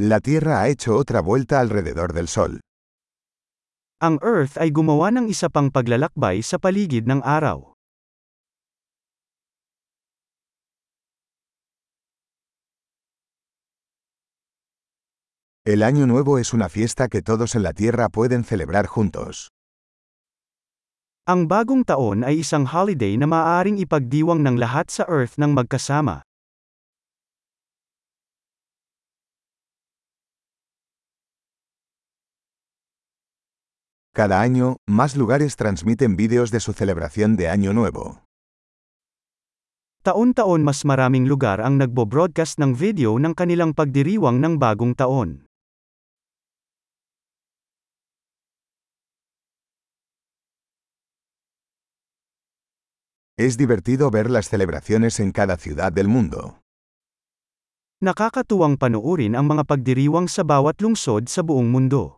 La Tierra ha hecho otra vuelta alrededor del Sol. Ang Earth ay gumawa ng isa pang paglalakbay sa paligid ng araw. El Año Nuevo es una fiesta que todos en la Tierra pueden celebrar juntos. Ang bagong taon ay isang holiday na maaaring ipagdiwang ng lahat sa Earth ng magkasama. Cada año, más lugares transmiten vídeos de su celebración de Año Nuevo. Taon-taon mas maraming lugar ang nagbo-broadcast ng video ng kanilang pagdiriwang ng bagong taon. Es divertido ver las celebraciones en cada ciudad del mundo. Nakakatuwang panuorin ang mga pagdiriwang sa bawat lungsod sa buong mundo.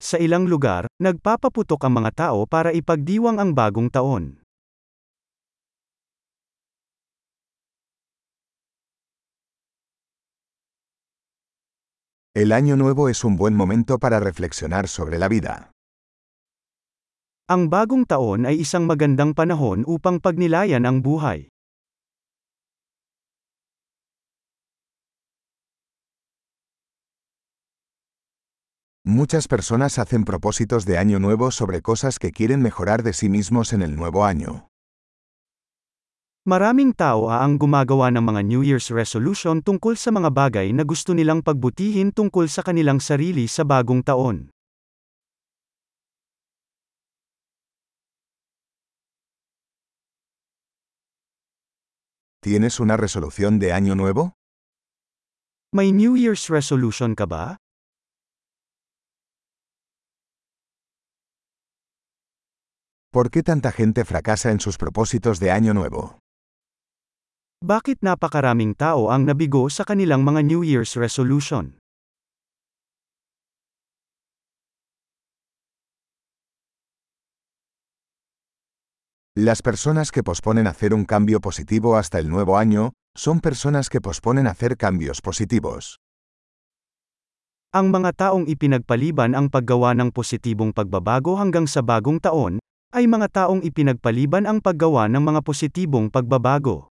Sa ilang lugar, nagpapaputok ang mga tao para ipagdiwang ang bagong taon. El Año Nuevo es un buen momento para reflexionar sobre la vida. Ang bagong taon ay isang magandang panahon upang pagnilayan ang buhay. Muchas personas hacen propósitos de año nuevo sobre cosas que quieren mejorar de sí mismos en el nuevo año. Maraming tao ang gumagawa ng mga New Year's resolution tungkol sa mga bagay na gusto nilang pagbutihin tungkol sa kanilang sarili sa bagong taon. ¿Tienes una resolución de año nuevo? May New Year's resolution ka ba? ¿Por qué tanta gente fracasa en sus propósitos de año nuevo? Bakit napakaraming tao ang nabigo sa kanilang mga New Year's resolution? Las personas que posponen hacer un cambio positivo hasta el nuevo año, son personas que posponen hacer cambios positivos. Ang mga taong ipinagpaliban ang paggawa ng positibong pagbabago hanggang sa bagong taon, ay mga taong ipinagpaliban ang paggawa ng mga positibong pagbabago.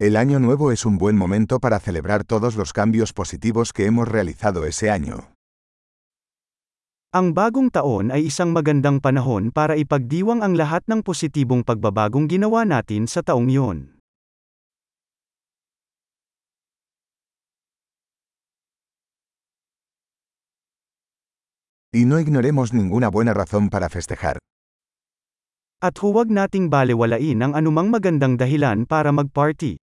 El año nuevo es un buen momento para celebrar todos los cambios positivos que hemos realizado ese año. Ang bagong taon ay isang magandang panahon para ipagdiwang ang lahat ng positibong pagbabagong ginawa natin sa taong iyon. Y no ignoremos ninguna buena razón para festejar. At huwag nating balewalain ang anumang magandang dahilan para magparty.